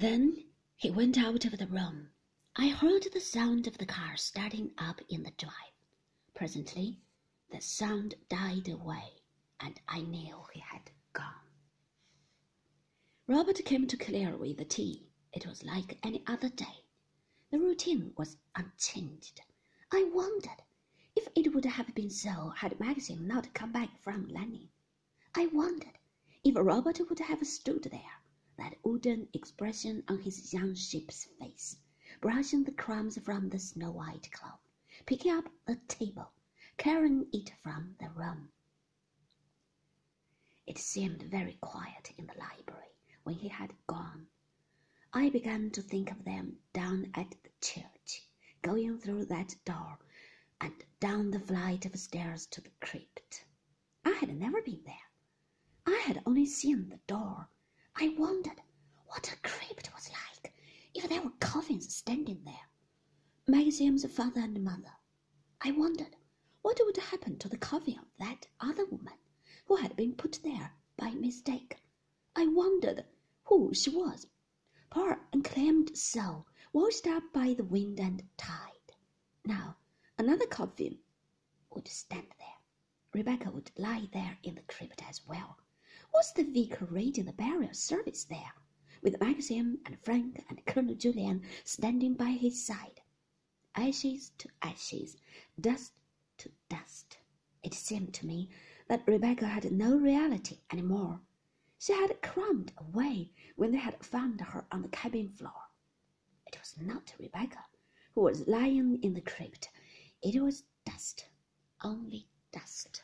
Then he went out of the room. I heard the sound of the car starting up in the drive. Presently, the sound died away, and I knew he had gone. Robert came to clear away the tea. It was like any other day. The routine was unchanged. I wondered if it would have been so had Maxim not come back from Lanyon. I wondered if Robert would have stood there, that wooden expression on his young sheep's face, brushing the crumbs from the snow white cloth, picking up the table, carrying it from the room. It seemed very quiet in the library when he had gone. I began to think of them down at the church, going through that door and down the flight of stairs to the crypt. I had never been there. I had only seen the door. I wondered what a crypt was like if there were coffins standing there. Maxim's father and mother. I wondered what would happen to the coffin of that other woman who had been put there by mistake. I wondered who she was poor unclaimed soul, washed up by the wind and tide. Now, another coffin would stand there. Rebecca would lie there in the crypt as well. Was the vicar reading the burial service there, with Maxim and Frank and Colonel Julian standing by his side? Ashes to ashes, dust to dust. It seemed to me that Rebecca had no reality any more. She had crumbed away when they had found her on the cabin floor. It was not Rebecca who was lying in the crypt. It was dust, only dust.